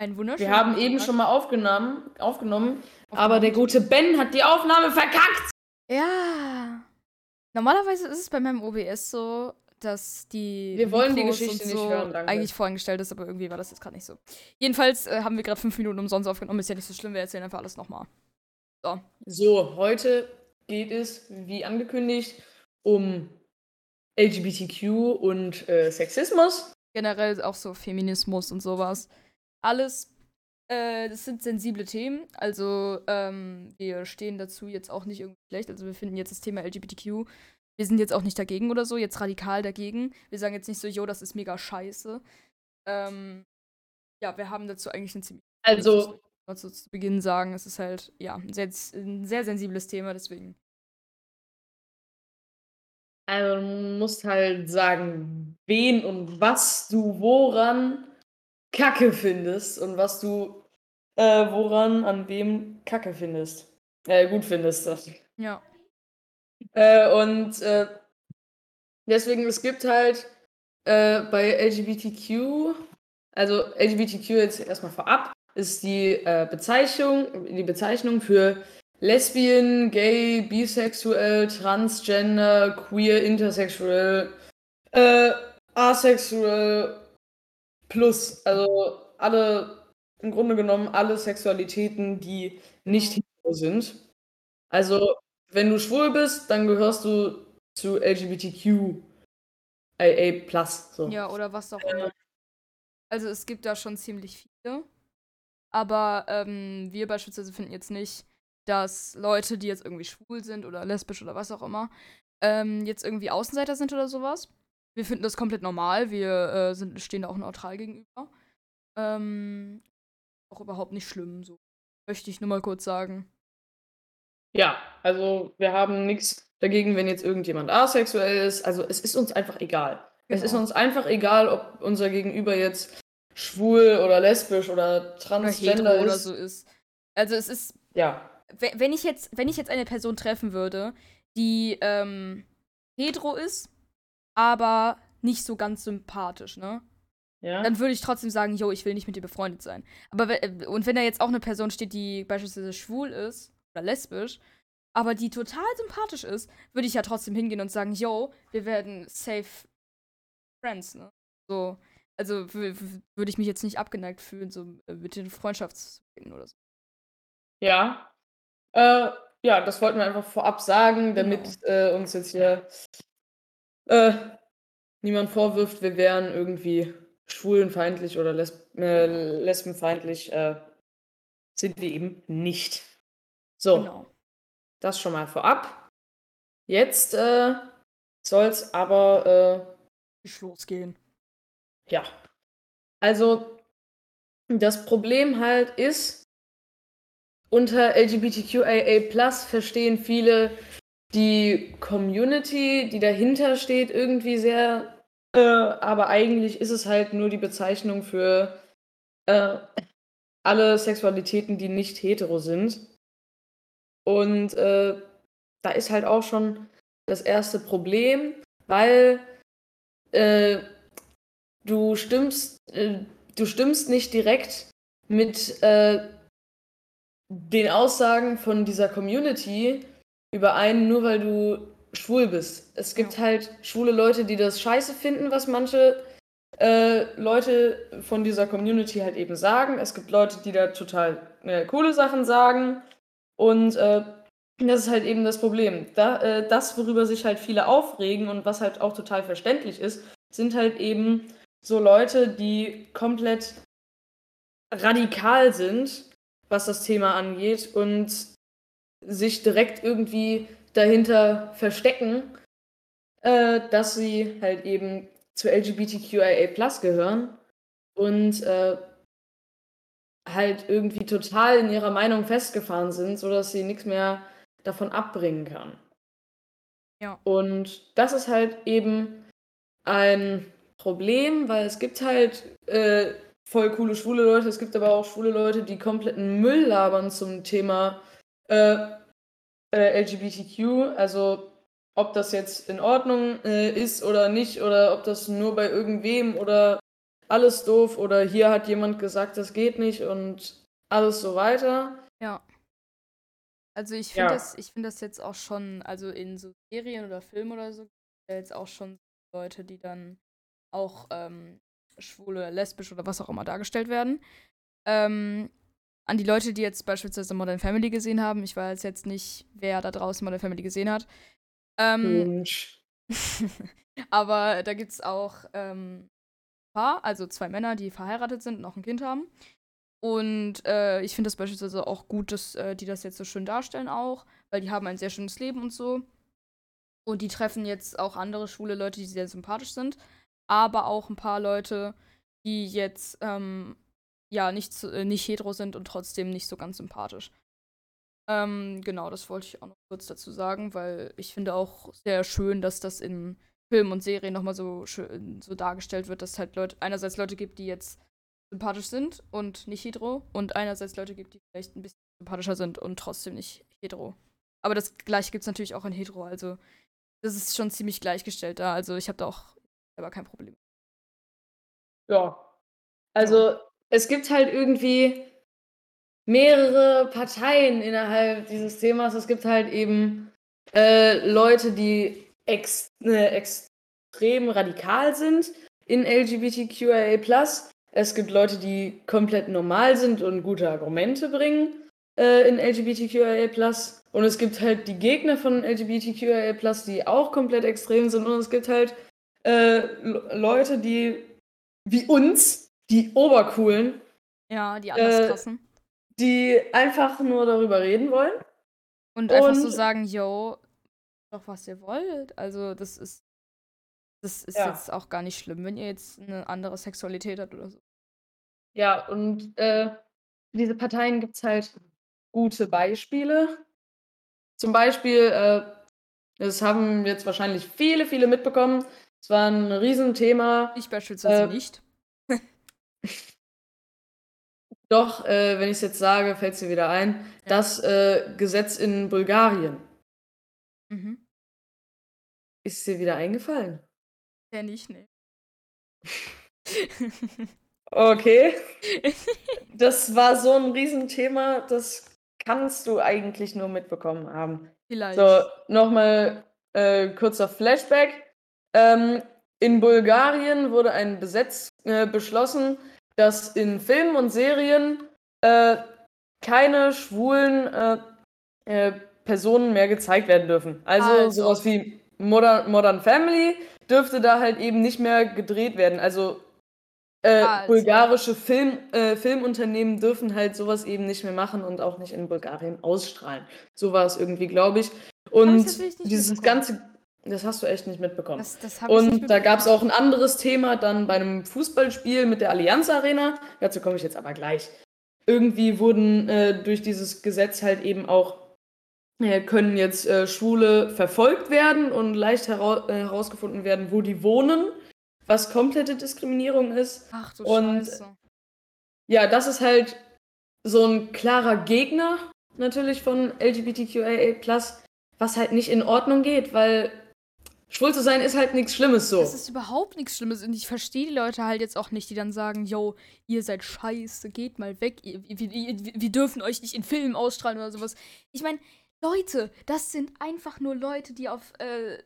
Ein wunderschöner Wir haben eben schon mal aufgenommen, aufgenommen, aber der gute Ben hat die Aufnahme verkackt. Ja. Normalerweise ist es bei meinem OBS so, dass die. Wir wollen die Mikros Geschichte und nicht so hören, danke. Eigentlich vorangestellt ist, aber irgendwie war das jetzt gerade nicht so. Jedenfalls äh, haben wir gerade fünf Minuten umsonst aufgenommen. Ist ja nicht so schlimm, wir erzählen einfach alles nochmal. So. So, heute geht es, wie angekündigt, um LGBTQ und äh, Sexismus. Generell auch so Feminismus und sowas. Alles. Äh, das sind sensible Themen. Also, ähm, wir stehen dazu jetzt auch nicht irgendwie schlecht. Also, wir finden jetzt das Thema LGBTQ. Wir sind jetzt auch nicht dagegen oder so, jetzt radikal dagegen. Wir sagen jetzt nicht so, yo, das ist mega scheiße. Ähm, ja, wir haben dazu eigentlich ein ziemlich. Also, Also zu Beginn sagen, es ist halt, ja, ein sehr, ein sehr sensibles Thema, deswegen. also du musst halt sagen, wen und was du woran Kacke findest und was du äh, woran an wem Kacke findest. Äh, gut findest. Das. Ja. Äh, und äh, deswegen, es gibt halt äh, bei LGBTQ, also LGBTQ jetzt erstmal vorab, ist die äh, Bezeichnung, die Bezeichnung für Lesbien, Gay, Bisexuell, Transgender, Queer, Intersexuell, äh, Asexuell plus, also alle, im Grunde genommen alle Sexualitäten, die nicht hetero sind. Also, wenn du schwul bist, dann gehörst du zu LGBTQ AA+. So. Ja, oder was auch immer. Also es gibt da schon ziemlich viele. Aber ähm, wir beispielsweise finden jetzt nicht, dass Leute, die jetzt irgendwie schwul sind oder lesbisch oder was auch immer, ähm, jetzt irgendwie Außenseiter sind oder sowas. Wir finden das komplett normal. Wir äh, sind, stehen da auch neutral gegenüber. Ähm, auch überhaupt nicht schlimm. So möchte ich nur mal kurz sagen. Ja, also wir haben nichts dagegen, wenn jetzt irgendjemand asexuell ist. Also es ist uns einfach egal. Es ist Genau. uns einfach egal, ob unser Gegenüber jetzt schwul oder lesbisch oder Oder transgender oder ist. so ist. Also es ist Ja, we- wenn ich jetzt, wenn ich jetzt eine Person treffen würde, die ähm, hetero ist, aber nicht so ganz sympathisch, ne? ja. Dann würde ich trotzdem sagen, yo, ich will nicht mit dir befreundet sein. Aber äh, und wenn da jetzt auch eine Person steht, die beispielsweise schwul ist oder lesbisch, aber die total sympathisch ist, würde ich ja trotzdem hingehen und sagen, yo, wir werden safe friends, ne? So, also würde ich mich jetzt nicht abgeneigt fühlen, so äh, mit den Freundschaftsreden oder so. Ja. Äh, ja, das wollten wir einfach vorab sagen, damit Genau. äh, uns jetzt hier äh, niemand vorwirft, wir wären irgendwie schwulenfeindlich oder lesb äh, lesbenfeindlich. Äh, sind wir eben nicht. So, Genau. das schon mal vorab. Jetzt äh, soll es aber Ich losgehen. äh, Ja. Also, das Problem halt ist, unter LGBTQIA verstehen viele die Community, die dahinter steht, irgendwie sehr, äh, aber eigentlich ist es halt nur die Bezeichnung für äh, alle Sexualitäten, die nicht hetero sind. Und äh, da ist halt auch schon das erste Problem, weil äh, du stimmst, äh, du stimmst nicht direkt mit äh, den Aussagen von dieser Community überein, nur weil du schwul bist. Es gibt halt schwule Leute, die das scheiße finden, was manche äh, Leute von dieser Community halt eben sagen. Es gibt Leute, die da total äh, coole Sachen sagen. Und äh, das ist halt eben das Problem. Da, äh, das, worüber sich halt viele aufregen und was halt auch total verständlich ist, sind halt eben so Leute, die komplett radikal sind, was das Thema angeht und sich direkt irgendwie dahinter verstecken, äh, dass sie halt eben zu LGBTQIA gehören und äh, halt irgendwie total in ihrer Meinung festgefahren sind, sodass sie nichts mehr davon abbringen kann. Ja. Und das ist halt eben ein Problem, weil es gibt halt äh, voll coole schwule Leute, es gibt aber auch schwule Leute, die kompletten Müll labern zum Thema äh, äh, LGBTQ, also ob das jetzt in Ordnung äh, ist oder nicht, oder ob das nur bei irgendwem oder alles doof oder hier hat jemand gesagt, das geht nicht und alles so weiter. Ja. Also ich finde ja. das, ich finde das jetzt auch schon, also in so Serien oder Filmen oder so, jetzt auch schon Leute, die dann auch ähm, schwule, lesbisch oder was auch immer dargestellt werden. Ähm, an die Leute, die jetzt beispielsweise Modern Family gesehen haben, ich weiß jetzt nicht, wer da draußen Modern Family gesehen hat. Ähm, aber da gibt es auch ähm, ein Paar, also zwei Männer, die verheiratet sind und auch ein Kind haben. Und äh, ich finde das beispielsweise auch gut, dass äh, die das jetzt so schön darstellen auch, weil die haben ein sehr schönes Leben und so. Und die treffen jetzt auch andere schwule Leute, die sehr sympathisch sind, aber auch ein paar Leute, die jetzt ähm, ja nicht, äh, nicht hetero sind und trotzdem nicht so ganz sympathisch. Ähm, genau, das wollte ich auch noch kurz dazu sagen, weil ich finde auch sehr schön, dass das in Filmen und Serien nochmal so schön so dargestellt wird, dass es halt Leute, einerseits Leute gibt, die jetzt sympathisch sind und nicht hetero und einerseits Leute gibt, die vielleicht ein bisschen sympathischer sind und trotzdem nicht hetero. Aber das gleiche gibt es natürlich auch in hetero, also das ist schon ziemlich gleichgestellt da. Also ich habe da auch selber kein Problem. Ja. Also es gibt halt irgendwie mehrere Parteien innerhalb dieses Themas. Es gibt halt eben äh, Leute, die ex äh, extrem radikal sind in LGBTQIA. Es gibt Leute, die komplett normal sind und gute Argumente bringen äh, in LGBTQIA. Und es gibt halt die Gegner von LGBTQIA, die auch komplett extrem sind. Und es gibt halt äh, Leute, die wie uns, die Obercoolen. Ja, die anders krassen. Äh, die einfach nur darüber reden wollen. Und einfach und, so sagen, yo, doch was ihr wollt. Also das ist das ist ja. jetzt auch gar nicht schlimm, wenn ihr jetzt eine andere Sexualität habt oder so. Ja, und äh, diese Parteien gibt es halt gute Beispiele. Zum Beispiel, äh, das haben jetzt wahrscheinlich viele, viele mitbekommen. Es war ein Riesenthema. Ich beispielsweise äh, nicht. Doch, äh, wenn ich es jetzt sage, fällt es dir wieder ein. Ja. Das äh, Gesetz in Bulgarien. Mhm. Ist dir wieder eingefallen? Ja, nicht, ne. okay. Das war so ein Riesenthema, das kannst du eigentlich nur mitbekommen haben. Vielleicht. So, nochmal äh, kurzer Flashback. Ähm, in Bulgarien wurde ein Gesetz äh, beschlossen, dass in Filmen und Serien äh, keine schwulen äh, äh, Personen mehr gezeigt werden dürfen. Also, also. sowas wie Modern, Modern Family dürfte da halt eben nicht mehr gedreht werden. Also äh, also. bulgarische Film, Filmunternehmen dürfen halt sowas eben nicht mehr machen und auch nicht in Bulgarien ausstrahlen. So war es irgendwie, glaube ich. Und dieses ganze, das hast du echt nicht mitbekommen. Das, das und nicht da gab es auch ein anderes Thema dann bei einem Fußballspiel mit der Allianz Arena. Dazu komme ich jetzt aber gleich. Irgendwie wurden äh, durch dieses Gesetz halt eben auch äh, können jetzt äh, Schwule verfolgt werden und leicht hera äh, herausgefunden werden, wo die wohnen was komplette Diskriminierung ist. Ach du und Scheiße. ja, das ist halt so ein klarer Gegner natürlich von LGBTQIA+, was halt nicht in Ordnung geht, weil schwul zu sein ist halt nichts Schlimmes so. Das ist überhaupt nichts Schlimmes und ich verstehe die Leute halt jetzt auch nicht, die dann sagen, yo, ihr seid scheiße, geht mal weg, ihr, wir, wir dürfen euch nicht in Filmen ausstrahlen oder sowas. Ich meine, Leute, das sind einfach nur Leute, die auf, äh,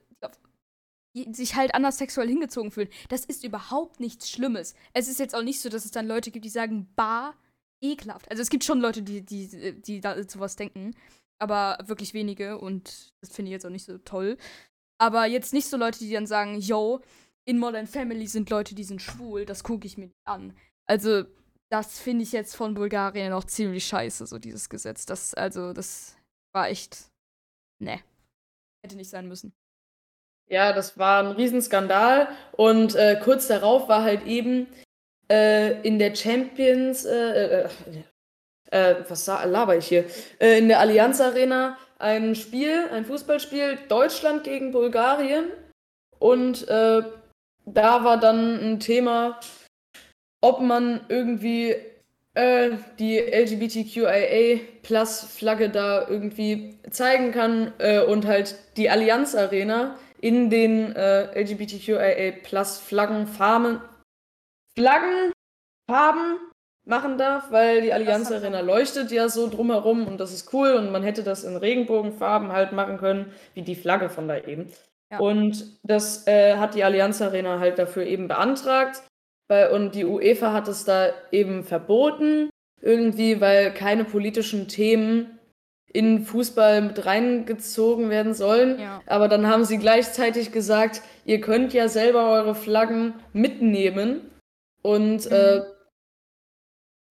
sich halt anders sexuell hingezogen fühlen. Das ist überhaupt nichts Schlimmes. Es ist jetzt auch nicht so, dass es dann Leute gibt, die sagen, bah, ekelhaft. Also es gibt schon Leute, die, die, die da sowas denken, aber wirklich wenige und das finde ich jetzt auch nicht so toll. Aber jetzt nicht so Leute, die dann sagen, yo, in Modern Family sind Leute, die sind schwul, das gucke ich mir nicht an. Also das finde ich jetzt von Bulgarien auch ziemlich scheiße, so dieses Gesetz. Das, also, das war echt, ne, hätte nicht sein müssen. Ja, das war ein Riesenskandal. Und äh, kurz darauf war halt eben äh, in der Champions, äh, äh, äh was laber ich hier, äh, in der Allianz Arena ein Spiel, ein Fußballspiel, Deutschland gegen Bulgarien. Und da war dann ein Thema, ob man irgendwie die LGBTQIA-Plus-Flagge da irgendwie zeigen kann und halt die Allianz Arena in den äh, LGBTQIA Plus Flaggen, Farben, machen darf, weil die Allianz Arena leuchtet ja so drumherum und das ist cool und man hätte das in Regenbogenfarben halt machen können, wie die Flagge von da eben. Ja. Und das äh, hat die Allianz Arena halt dafür eben beantragt. Weil, und die UEFA hat es da eben verboten, irgendwie, weil keine politischen Themen in Fußball mit reingezogen werden sollen. Ja. Aber dann haben sie gleichzeitig gesagt, ihr könnt ja selber eure Flaggen mitnehmen. Und Mhm. äh,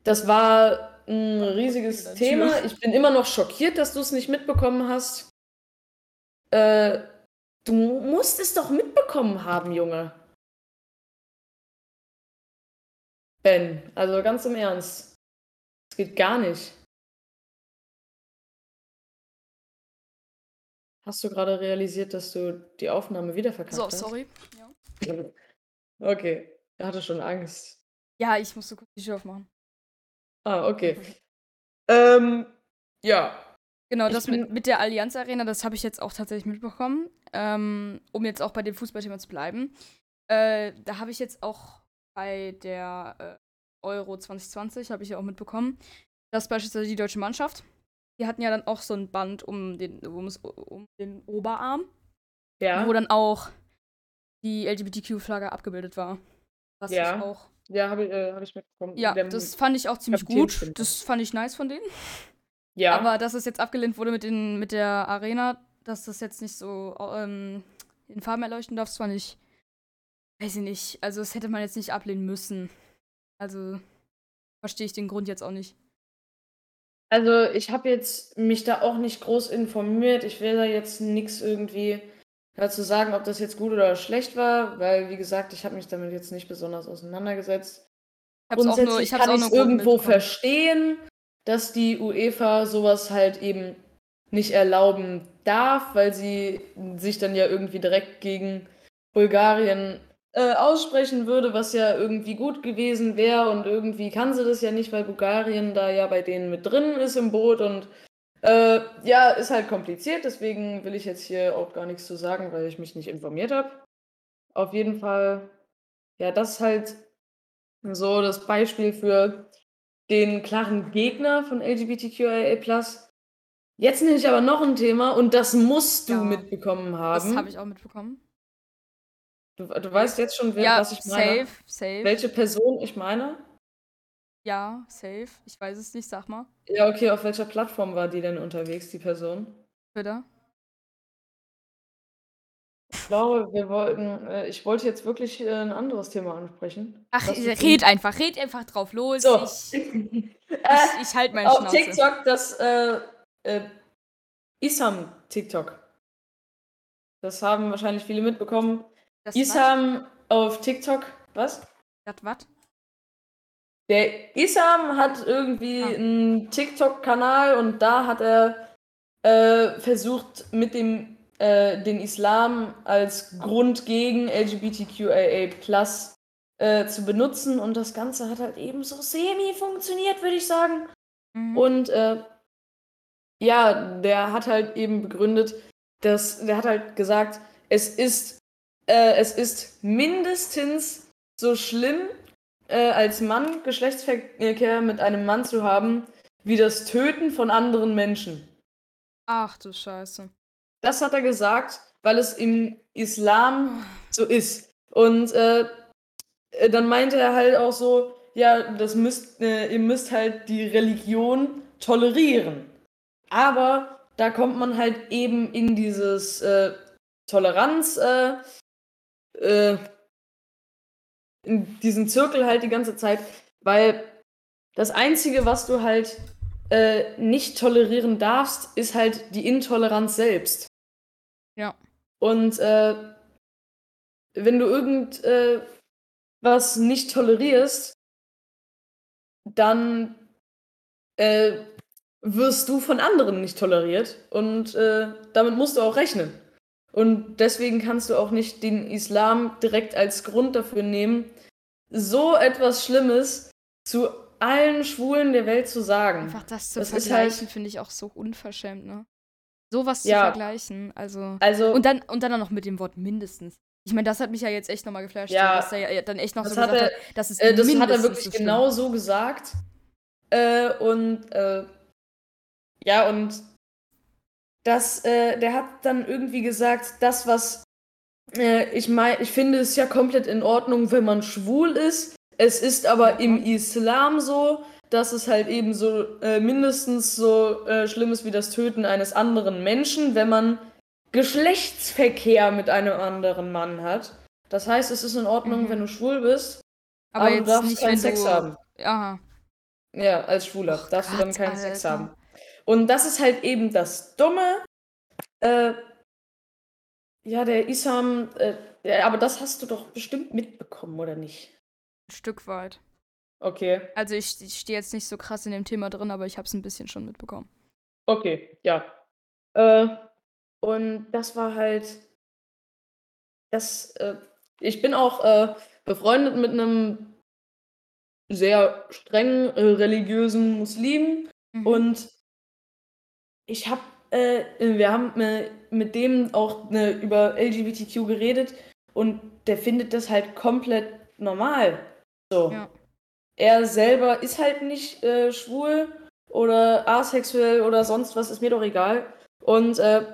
das war ein riesiges. Thema. Ich bin immer noch schockiert, dass du es nicht mitbekommen hast. Äh, du musst es doch mitbekommen haben, Junge. Ben, also ganz im Ernst. Es geht gar nicht. Hast du gerade realisiert, dass du die Aufnahme wieder verkackt So, hast? sorry. Ja. Okay, er hatte schon Angst. ja, ich musste kurz die Tür aufmachen. Ah, okay. Ähm, ja. Genau, Ich das mit, mit der Allianz Arena, das habe ich jetzt auch tatsächlich mitbekommen. Ähm, um jetzt auch bei dem Fußballthema zu bleiben. Äh, da habe ich jetzt auch bei der äh, Euro 2020, habe ich ja auch mitbekommen, dass beispielsweise die deutsche Mannschaft, die hatten ja dann auch so ein Band um den, ums, um den Oberarm, Ja. wo dann auch die LGBTQ-Flagge abgebildet war. Was Ja. ich auch. Ja, habe ich, äh, hab ich mitbekommen. Ja, das fand ich auch ziemlich gut. Das fand ich nice von denen. ja. Aber dass es jetzt abgelehnt wurde mit, den, mit der Arena, dass das jetzt nicht so ähm, in Farben erleuchten darf, das fand ich, weiß ich nicht. Also, das hätte man jetzt nicht ablehnen müssen. Also, verstehe ich den Grund jetzt auch nicht. Also ich habe jetzt mich da auch nicht groß informiert. Ich will da jetzt nichts irgendwie dazu sagen, ob das jetzt gut oder schlecht war, weil wie gesagt, ich habe mich damit jetzt nicht besonders auseinandergesetzt. Ich hab's auch nur, Grundsätzlich ich kann ich es irgendwo verstehen, dass die UEFA sowas halt eben nicht erlauben darf, weil sie sich dann ja irgendwie direkt gegen Bulgarien äh, aussprechen würde, was ja irgendwie gut gewesen wäre. Und irgendwie kann sie das ja nicht, weil Bulgarien da ja bei denen mit drin ist im Boot. Und äh, ja, ist halt kompliziert, deswegen will ich jetzt hier auch gar nichts zu sagen, weil ich mich nicht informiert habe. Auf jeden Fall, ja, das ist halt so das Beispiel für den klaren Gegner von LGBTQIA+. Jetzt nehme ich aber noch ein Thema und das musst du Ja. mitbekommen haben. Das habe ich auch mitbekommen. Du, du weißt jetzt schon, wer, ja, was ich meine. safe, safe. Welche Person ich meine? Ja, safe. Ich weiß es nicht, sag mal. Ja, okay, auf welcher Plattform war die denn unterwegs, die Person? Bitte. Ich glaube, wir wollten, äh, ich wollte jetzt wirklich äh, ein anderes Thema ansprechen. Ach, Was red einfach, red einfach drauf los. So. Ich, ich, ich halt meine auf Schnauze. TikTok das äh, äh, Isam TikTok. Das haben wahrscheinlich viele mitbekommen. Das Isam auf TikTok, was? Was? Das was? Der Isam hat irgendwie Ah. einen TikTok-Kanal und da hat er äh, versucht, mit dem äh, den Islam als Grund gegen LGBTQIA äh, zu benutzen und das Ganze hat halt eben so semi funktioniert, würde ich sagen. Mhm. Und äh, ja, der hat halt eben begründet, dass der hat halt gesagt, es ist äh, es ist mindestens so schlimm, äh, als Mann Geschlechtsverkehr mit einem Mann zu haben, wie das Töten von anderen Menschen. Ach du Scheiße. Das hat er gesagt, weil es im Islam so ist. Und äh, äh, dann meinte er halt auch so, ja, das müsst, äh, ihr müsst halt die Religion tolerieren. Aber da kommt man halt eben in dieses äh, Toleranz, äh, äh, in diesen Zirkel halt die ganze Zeit, weil das Einzige, was du halt äh, nicht tolerieren darfst, ist halt die Intoleranz selbst. Ja. Und äh, wenn du irgend äh, nicht tolerierst, dann äh, wirst du von anderen nicht toleriert und äh, damit musst du auch rechnen. Und deswegen kannst du auch nicht den Islam direkt als Grund dafür nehmen, so etwas Schlimmes zu allen Schwulen der Welt zu sagen. Einfach das zu Das ist vergleichen, halt- finde ich auch so unverschämt, ne? Sowas zu Ja. vergleichen, also. Also, Und dann, und dann auch noch mit dem Wort mindestens. Ich meine, das hat mich ja jetzt echt nochmal geflasht, Ja. dass er ja dann echt noch Das so hat gesagt er- hat, das ist Äh, das hat er wirklich so genau so gesagt. Äh, und äh, ja, und das, äh, der hat dann irgendwie gesagt, das, was äh, ich meine, ich finde es ja komplett in Ordnung, wenn man schwul ist. Es ist aber im Islam so, dass es halt eben so äh, mindestens so äh, schlimm ist wie das Töten eines anderen Menschen, wenn man Geschlechtsverkehr mit einem anderen Mann hat. Das heißt, es ist in Ordnung, Mhm. wenn du schwul bist, aber, aber, du darfst nicht, keinen Sex du, haben. Aha. Ja, als Schwuler Och darfst du dann Gott, keinen Sex Alter. haben. Und das ist halt eben das Dumme. Äh, ja, der Isam, äh, aber das hast du doch bestimmt mitbekommen, oder nicht? Ein Stück weit. Okay, Also ich, ich stehe jetzt nicht so krass in dem Thema drin, aber ich habe es ein bisschen schon mitbekommen. okay, ja. Äh, und das war halt, das, äh, ich bin auch äh, befreundet mit einem sehr streng äh, religiösen Muslim. Mhm. Und ich habe, äh, wir haben äh, mit dem auch ne, über LGBTQ geredet und der findet das halt komplett normal. So. Ja. Er selber ist halt nicht äh, schwul oder asexuell oder sonst was, ist mir doch egal. Und äh,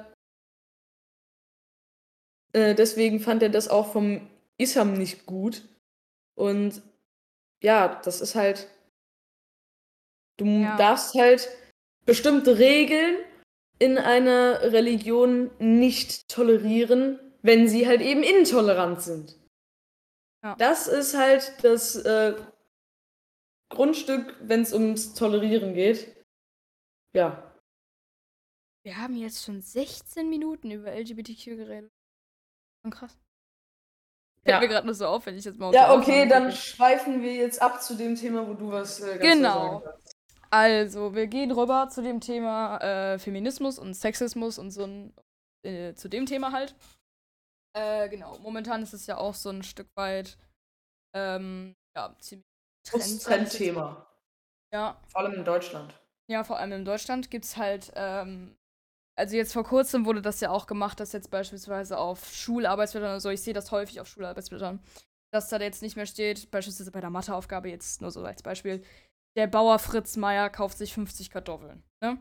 äh, deswegen fand er das auch vom Islam nicht gut. Und ja, das ist halt. Du Ja. darfst halt bestimmte Regeln in einer Religion nicht tolerieren, wenn sie halt eben intolerant sind. Ja. Das ist halt das äh, Grundstück, wenn es ums Tolerieren geht. Ja. Wir haben jetzt schon 16 Minuten über LGBTQ geredet. Schon krass. Ja. Fällt mir gerade nur so auf, wenn ich jetzt mal Ja, okay, dann schweifen wir jetzt ab zu dem Thema, wo du was äh, ganz Genau. Also, wir gehen rüber zu dem Thema äh, Feminismus und Sexismus und so ein, äh, zu dem Thema halt. Äh, genau, momentan ist es ja auch so ein Stück weit ähm, ja, ziemlich Trend, Trendthema. Ja, Vor allem in Deutschland. Ja, vor allem in Deutschland gibt es halt, ähm, also jetzt vor kurzem wurde das ja auch gemacht, dass jetzt beispielsweise auf Schularbeitsblättern oder so, ich sehe das häufig auf Schularbeitsblättern, dass da jetzt nicht mehr steht, beispielsweise bei der Matheaufgabe jetzt nur so als Beispiel, der Bauer Fritz Meier kauft sich 50 Kartoffeln, ne?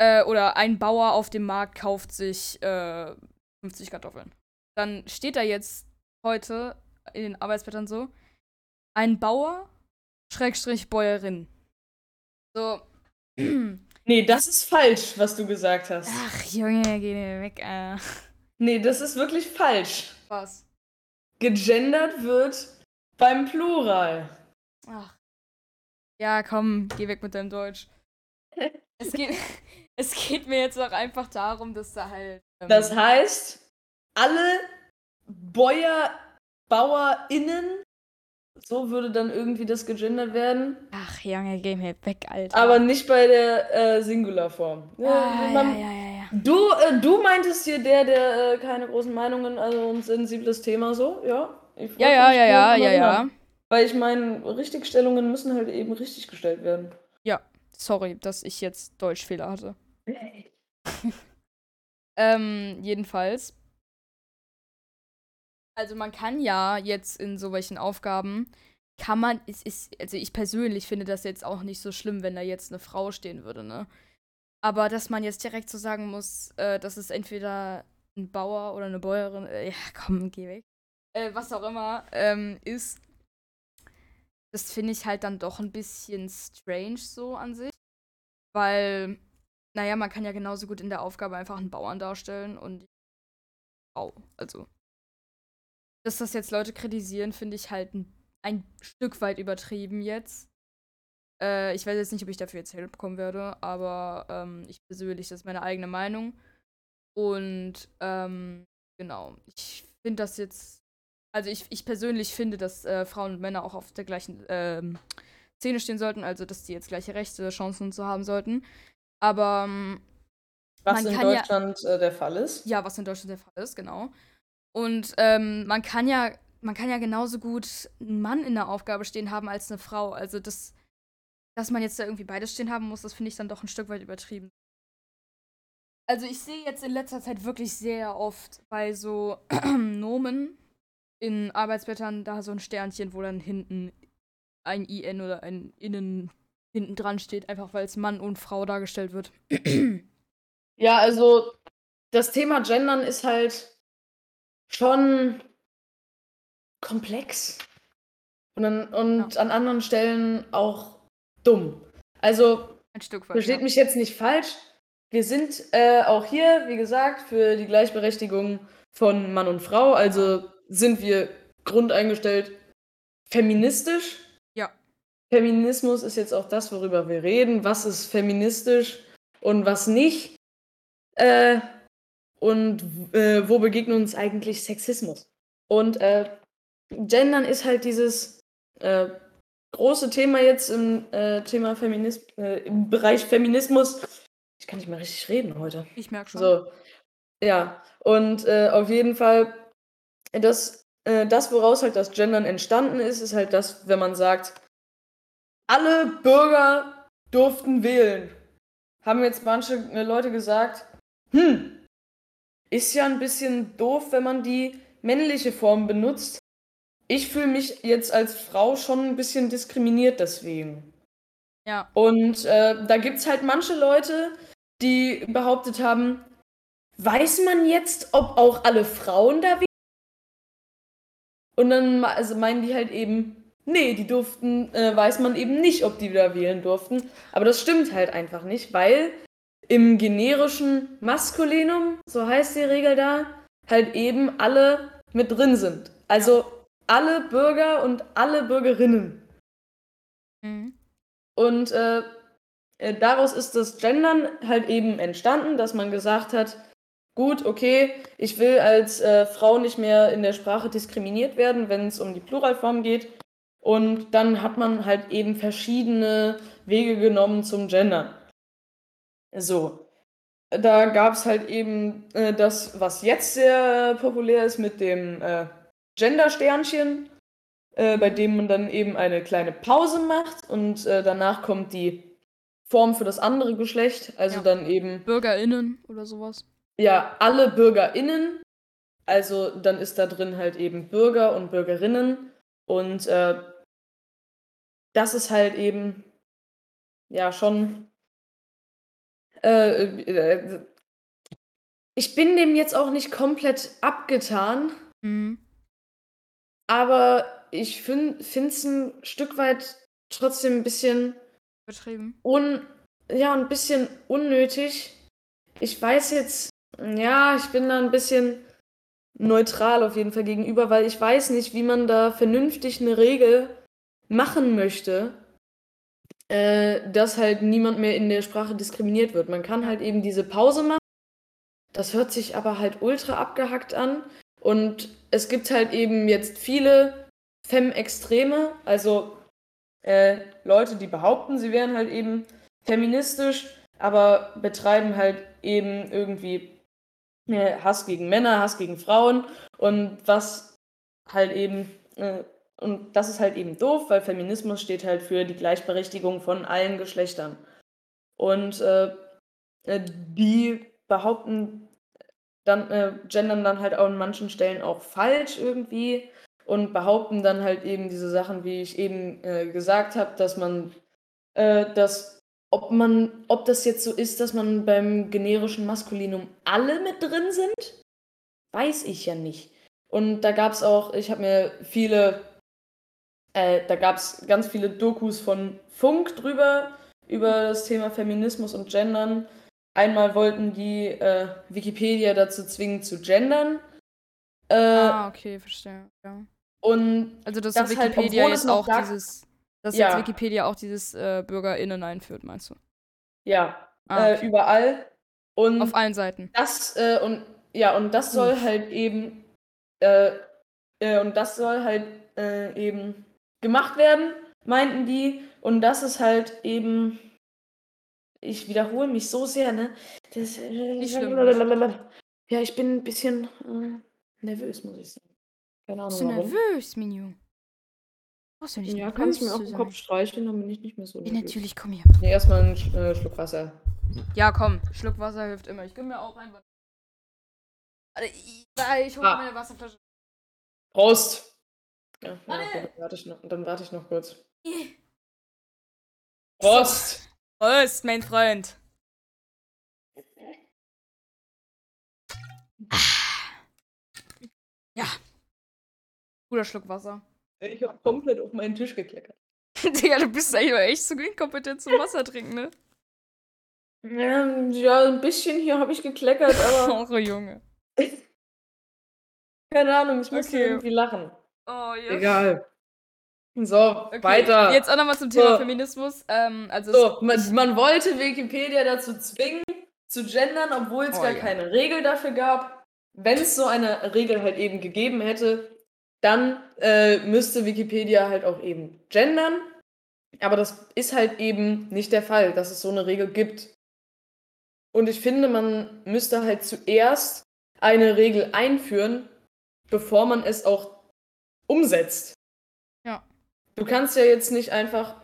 Äh, oder ein Bauer auf dem Markt kauft sich äh, 50 Kartoffeln. Dann steht da jetzt heute in den Arbeitsblättern so, ein Bauer, Schrägstrich Bäuerin. So. Nee, das ist falsch, was du gesagt hast. Ach, Junge, geh mir weg, äh. Nee, das ist wirklich falsch. Was? Gegendert wird beim Plural. Ach. Ja, komm, geh weg mit deinem Deutsch. es, geht, es geht mir jetzt auch einfach darum, dass da halt. ähm, Das heißt, alle Bäuer, BauerInnen, so würde dann irgendwie das gegendert werden, Ach, Junge, geh mir weg, Alter. aber nicht bei der äh, Singularform. Ja, Ah, ja, man- ja, ja, ja. Du, äh, du meintest hier der, der äh, keine großen Meinungen, also ein sensibles Thema so, ja? Ja, ja, ja, ja, ja, ja. Weil ich meine, Richtigstellungen müssen halt eben richtig gestellt werden. Sorry, dass ich jetzt Deutschfehler hatte. Ähm, jedenfalls. Also man kann ja jetzt in so welchen Aufgaben, kann man, es ist, also ich persönlich finde das jetzt auch nicht so schlimm, wenn da jetzt eine Frau stehen würde, ne? Aber dass man jetzt direkt so sagen muss, äh, dass es entweder ein Bauer oder eine Bäuerin, äh, ja komm, geh weg, äh, was auch immer, ähm, ist, das finde ich halt dann doch ein bisschen strange so an sich. Weil naja, man kann ja genauso gut in der Aufgabe einfach einen Bauern darstellen und Frau. Also. Dass das jetzt Leute kritisieren, finde ich halt ein, ein Stück weit übertrieben jetzt. Äh, ich weiß jetzt nicht, ob ich dafür jetzt Hilfe bekommen werde, aber ähm, ich persönlich, das ist meine eigene Meinung. Und ähm, genau, ich finde das jetzt. Also ich, ich persönlich finde, dass äh, Frauen und Männer auch auf der gleichen ähm, Szene stehen sollten, also dass die jetzt gleiche Rechte, Chancen und so haben sollten. Aber ähm, Was in kann ja- Deutschland äh, der Fall ist. ja, was in Deutschland der Fall ist, genau. Und ähm, man kann ja, man kann ja genauso gut einen Mann in der Aufgabe stehen haben als eine Frau. Also das, dass man jetzt da irgendwie beides stehen haben muss, das finde ich dann doch ein Stück weit übertrieben. Also ich sehe jetzt in letzter Zeit wirklich sehr oft bei so Nomen in Arbeitsblättern da so ein Sternchen, wo dann hinten ein IN oder ein Innen hinten dran steht, einfach weil es Mann und Frau dargestellt wird. Ja, also das Thema Gendern ist halt schon komplex und an, und Ja. an anderen Stellen auch dumm. Also weit. versteht ja. mich jetzt nicht falsch. Wir sind äh, auch hier, wie gesagt, für die Gleichberechtigung von Mann und Frau. Also sind wir grundeingestellt feministisch. Ja. Feminismus ist jetzt auch das, worüber wir reden. Was ist feministisch und was nicht? Äh, und äh, wo begegnet uns eigentlich Sexismus? Und äh, Gendern ist halt dieses äh, große Thema jetzt im äh, Thema Feminismus, äh, im Bereich Feminismus. Ich kann nicht mehr richtig reden heute. Ich merke schon. So, ja, und äh, auf jeden Fall, das, äh, das, woraus halt das Gendern entstanden ist, ist halt das, wenn man sagt, alle Bürger durften wählen. Haben jetzt manche äh, Leute gesagt, hm, ist ja ein bisschen doof, wenn man die männliche Form benutzt. Ich fühle mich jetzt als Frau schon ein bisschen diskriminiert deswegen. Ja. Und äh, da gibt es halt manche Leute, die behauptet haben, weiß man jetzt, ob auch alle Frauen da wählen? Und dann also meinen die halt eben, nee, die durften, äh, weiß man eben nicht, ob die da wählen durften. Aber das stimmt halt einfach nicht, weil im generischen Maskulinum, so heißt die Regel da, halt eben alle mit drin sind. Also alle Bürger und alle Bürgerinnen. Mhm. Und äh, äh, daraus ist das Gendern halt eben entstanden, dass man gesagt hat, gut, okay, ich will als äh, Frau nicht mehr in der Sprache diskriminiert werden, wenn es um die Pluralform geht. Und dann hat man halt eben verschiedene Wege genommen zum Gendern. So. Da gab es halt eben äh, das, was jetzt sehr populär ist mit dem äh, Gender-Sternchen, äh, bei dem man dann eben eine kleine Pause macht und äh, danach kommt die Form für das andere Geschlecht, also Ja. dann eben BürgerInnen oder sowas. Ja alle BürgerInnen, also dann ist da drin halt eben Bürger und Bürgerinnen und äh, das ist halt eben ja schon äh, äh, ich bin dem jetzt auch nicht komplett abgetan, Mhm. aber ich finde es ein Stück weit trotzdem ein bisschen Betrieben. un ja, ein bisschen unnötig. Ich weiß jetzt, ja, ich bin da ein bisschen neutral auf jeden Fall gegenüber, weil ich weiß nicht, wie man da vernünftig eine Regel machen möchte, äh, dass halt niemand mehr in der Sprache diskriminiert wird. Man kann halt eben diese Pause machen. Das hört sich aber halt ultra abgehackt an. Und es gibt halt eben jetzt viele Fem-Extreme, also äh, Leute, die behaupten, sie wären halt eben feministisch, aber betreiben halt eben irgendwie Hass gegen Männer, Hass gegen Frauen und was halt eben, äh, und das ist halt eben doof, weil Feminismus steht halt für die Gleichberechtigung von allen Geschlechtern. Und äh, äh, die behaupten dann, äh, gendern dann halt auch an manchen Stellen auch falsch irgendwie und behaupten dann halt eben diese Sachen, wie ich eben äh, gesagt habe, dass man, äh, dass, ob man, ob das jetzt so ist, dass man beim generischen Maskulinum alle mit drin sind, weiß ich ja nicht. Und da gab es auch, ich habe mir viele, äh, da gab es ganz viele Dokus von Funk drüber, über das Thema Feminismus und Gendern. Einmal wollten die äh, Wikipedia dazu zwingen zu gendern. Äh, ah, okay, verstehe. Ja. Und Also, dass das halt, Wikipedia es jetzt auch dieses. Dass Ja. jetzt Wikipedia auch dieses äh, BürgerInnen einführt, meinst du? ja, Ah, äh, okay. überall. Und Auf allen Seiten. das äh, und ja und das soll Uff. halt eben äh, äh, und das soll halt äh, eben gemacht werden, meinten die. Und das ist halt eben ich wiederhole mich so sehr, ne? Das, Nicht schlimm. Ja, ich bin ein bisschen nervös, muss ich sagen. Keine Bist Ahnung du warum. nervös, Mignon? Brauchst du nicht Ja, kannst du mir auf den sein. Kopf streicheln, dann bin ich nicht mehr so Ja, nervös. natürlich, komm her. Nee, erstmal einen Sch äh, Schluck Wasser. Ja, komm, Schluck Wasser hilft immer. Ich gebe mir auch ein. Warte, ich, ich hole Ah. meine Wasserflasche. Prost! Ja, ja Warte. okay, dann warte ich noch, dann warte ich noch kurz. Prost! Prost, mein Freund. Ja. Guter Schluck Wasser. Ich hab komplett auf meinen Tisch gekleckert. Digga, du bist eigentlich echt zu inkompetent zum Wasser trinken, ne? Ja, ein bisschen hier habe ich gekleckert, aber Oh, Junge. keine Ahnung, ich musste Okay. irgendwie lachen. Oh, ja. Egal. So, Okay, weiter. Jetzt auch nochmal zum Thema So. Feminismus. Ähm, also So, man, man wollte Wikipedia dazu zwingen, zu gendern, obwohl es Oh, gar ja. keine Regel dafür gab. Wenn es so eine Regel halt eben gegeben hätte, dann äh, müsste Wikipedia halt auch eben gendern. Aber das ist halt eben nicht der Fall, dass es so eine Regel gibt. Und ich finde, man müsste halt zuerst eine Regel einführen, bevor man es auch umsetzt. Ja. Du kannst ja jetzt nicht einfach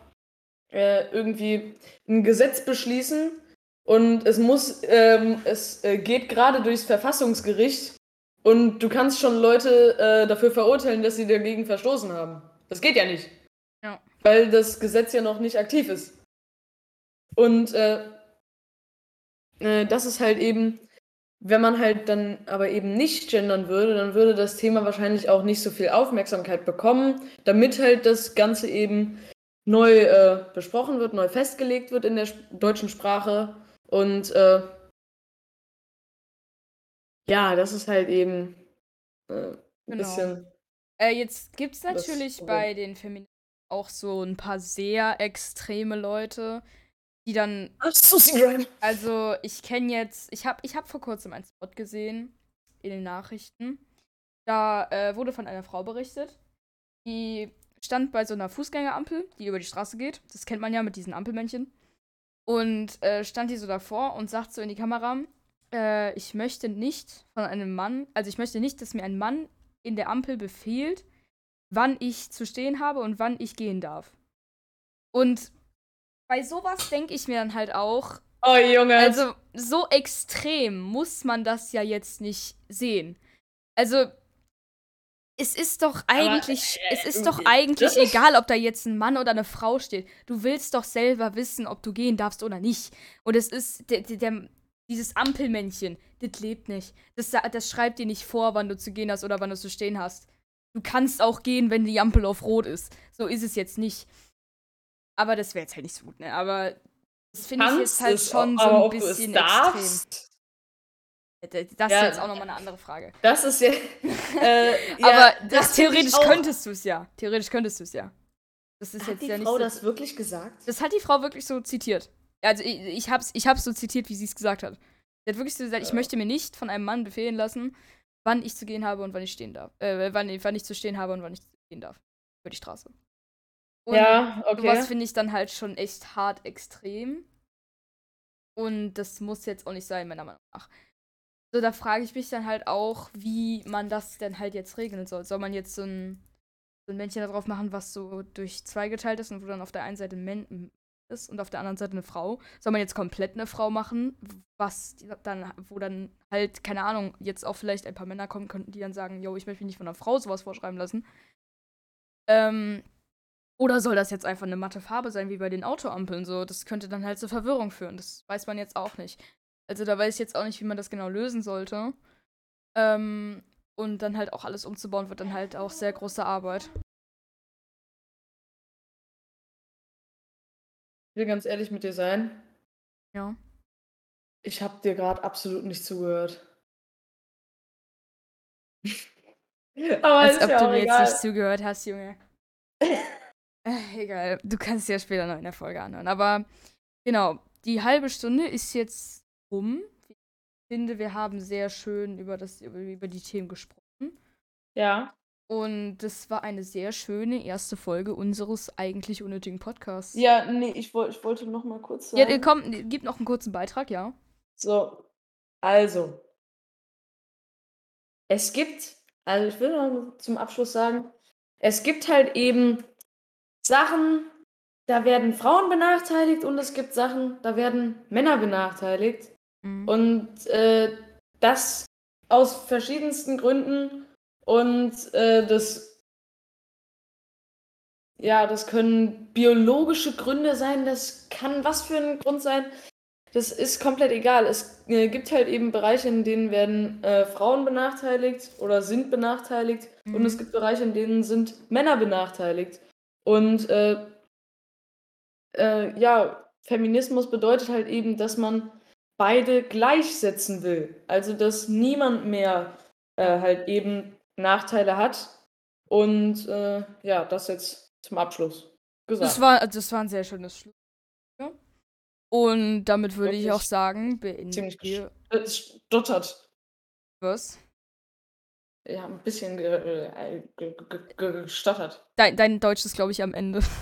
äh, irgendwie ein Gesetz beschließen und es muss, ähm, es äh, geht gerade durchs Verfassungsgericht und du kannst schon Leute äh, dafür verurteilen, dass sie dagegen verstoßen haben. Das geht ja nicht. Ja. Weil das Gesetz ja noch nicht aktiv ist. Und äh, äh, das ist halt eben, wenn man halt dann aber eben nicht gendern würde, dann würde das Thema wahrscheinlich auch nicht so viel Aufmerksamkeit bekommen, damit halt das Ganze eben neu äh, besprochen wird, neu festgelegt wird in der deutschen Sprache. Und äh, ja, das ist halt eben äh, ein Genau. bisschen. Äh, jetzt gibt es natürlich bei den Feministen auch so ein paar sehr extreme Leute, die dann, Ach, Susi Graham. also ich kenne jetzt, ich habe ich hab vor kurzem einen Spot gesehen in den Nachrichten. Da äh, wurde von einer Frau berichtet, die stand bei so einer Fußgängerampel, die über die Straße geht. Das kennt man ja mit diesen Ampelmännchen. Und äh, stand die so davor und sagt so in die Kamera, äh, ich möchte nicht von einem Mann, also ich möchte nicht, dass mir ein Mann in der Ampel befehlt, wann ich zu stehen habe und wann ich gehen darf. Und bei sowas denke ich mir dann halt auch, Oh, Junge. also so extrem muss man das ja jetzt nicht sehen. Also es ist doch eigentlich, äh, es ist doch eigentlich egal, ob da jetzt ein Mann oder eine Frau steht. Du willst doch selber wissen, ob du gehen darfst oder nicht. Und es ist der, der dieses Ampelmännchen, das lebt nicht. Das, das schreibt dir nicht vor, wann du zu gehen hast oder wann du zu stehen hast. Du kannst auch gehen, wenn die Ampel auf Rot ist. So ist es jetzt nicht. Aber das wäre jetzt halt nicht so gut, ne? Aber das finde ich jetzt halt schon so ein bisschen extrem. Das Ja. ist jetzt auch nochmal eine andere Frage. Das ist ja. Äh, ja Aber das, das theoretisch könntest du es ja. Theoretisch könntest du es ja. Das ist Hat jetzt die ja nicht Frau so, das wirklich gesagt? Das hat die Frau wirklich so zitiert. Also ich, ich hab's, ich hab's so zitiert, wie sie es gesagt hat. Sie hat wirklich so gesagt, ich Ja. möchte mir nicht von einem Mann befehlen lassen, wann ich zu gehen habe und wann ich stehen darf. Äh, wann, wann ich zu stehen habe und wann ich zu gehen darf. Über die Straße. Und ja, okay. sowas finde ich dann halt schon echt hart extrem. Und das muss jetzt auch nicht sein, meiner Meinung nach. So, da frage ich mich dann halt auch, wie man das denn halt jetzt regeln soll. Soll man jetzt so ein, so ein Männchen da drauf machen, was so durch zwei geteilt ist und wo dann auf der einen Seite ein Mann ist und auf der anderen Seite eine Frau? Soll man jetzt komplett eine Frau machen, was dann, wo dann halt, keine Ahnung, jetzt auch vielleicht ein paar Männer kommen könnten, die dann sagen, yo, ich möchte mich nicht von einer Frau sowas vorschreiben lassen. Ähm, oder soll das jetzt einfach eine matte Farbe sein, wie bei den Autoampeln? So, das könnte dann halt zur Verwirrung führen. Das weiß man jetzt auch nicht. Also da weiß ich jetzt auch nicht, wie man das genau lösen sollte. Ähm, und dann halt auch alles umzubauen, wird dann halt auch sehr große Arbeit. Will ganz ehrlich mit dir sein. Ja. Ich habe dir gerade absolut nicht zugehört. Aber Als ob ja du mir egal. jetzt nicht zugehört hast, Junge. Äh, egal, du kannst ja später noch in der Folge anhören. Aber genau, die halbe Stunde ist jetzt rum. Ich finde, wir haben sehr schön über, das, über die Themen gesprochen. Ja. Und das war eine sehr schöne erste Folge unseres eigentlich unnötigen Podcasts. Ja, nee, ich, woll, ich wollte noch mal kurz sagen. Ja, komm, gib noch einen kurzen Beitrag, ja. So, also. Es gibt, also ich will noch zum Abschluss sagen, es gibt halt eben Sachen, da werden Frauen benachteiligt und es gibt Sachen, da werden Männer benachteiligt. Mhm. Und äh, das aus verschiedensten Gründen. Und äh, das, ja, das können biologische Gründe sein, das kann was für ein Grund sein. Das ist komplett egal. Es äh, gibt halt eben Bereiche, in denen werden äh, Frauen benachteiligt oder sind benachteiligt. Mhm. Und es gibt Bereiche, in denen sind Männer benachteiligt. Und äh, äh, ja, Feminismus bedeutet halt eben, dass man beide gleichsetzen will. Also, dass niemand mehr äh, halt eben Nachteile hat. Und äh, ja, das jetzt zum Abschluss gesagt. Das war, das war ein sehr schönes Schluss. Ja. Und damit würde ich Wirklich auch sagen, beenden Ziemlich wir. äh, stottert. Was? Ja, ein bisschen ge äh, ge ge ge gestottert. Dein, dein Deutsch ist, glaube ich, am Ende.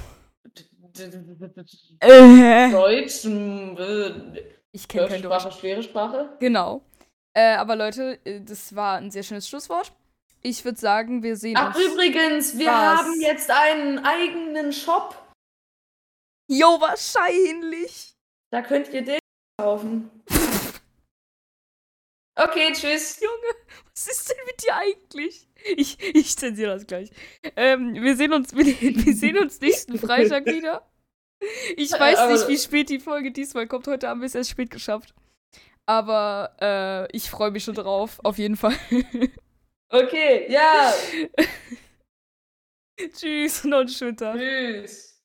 Deutsch, äh, Ich kenne deutsche kein Deutsch. Sprache, schwere Sprache. Genau. Äh, aber Leute, das war ein sehr schönes Schlusswort. Ich würde sagen, wir sehen Ach, uns. übrigens, wir Was? haben jetzt einen eigenen Shop. Jo, wahrscheinlich. Da könnt ihr den kaufen. Okay, tschüss. Junge, was ist denn mit dir eigentlich? Ich, ich zensiere das gleich. Ähm, wir sehen uns, wir, wir sehen uns nächsten Freitag wieder. Ich Äh, weiß aber- nicht, wie spät die Folge diesmal kommt. Heute haben wir es erst spät geschafft. Aber äh, ich freue mich schon drauf, auf jeden Fall. Okay, ja. Tschüss und noch einen schönen Tag. Tschüss.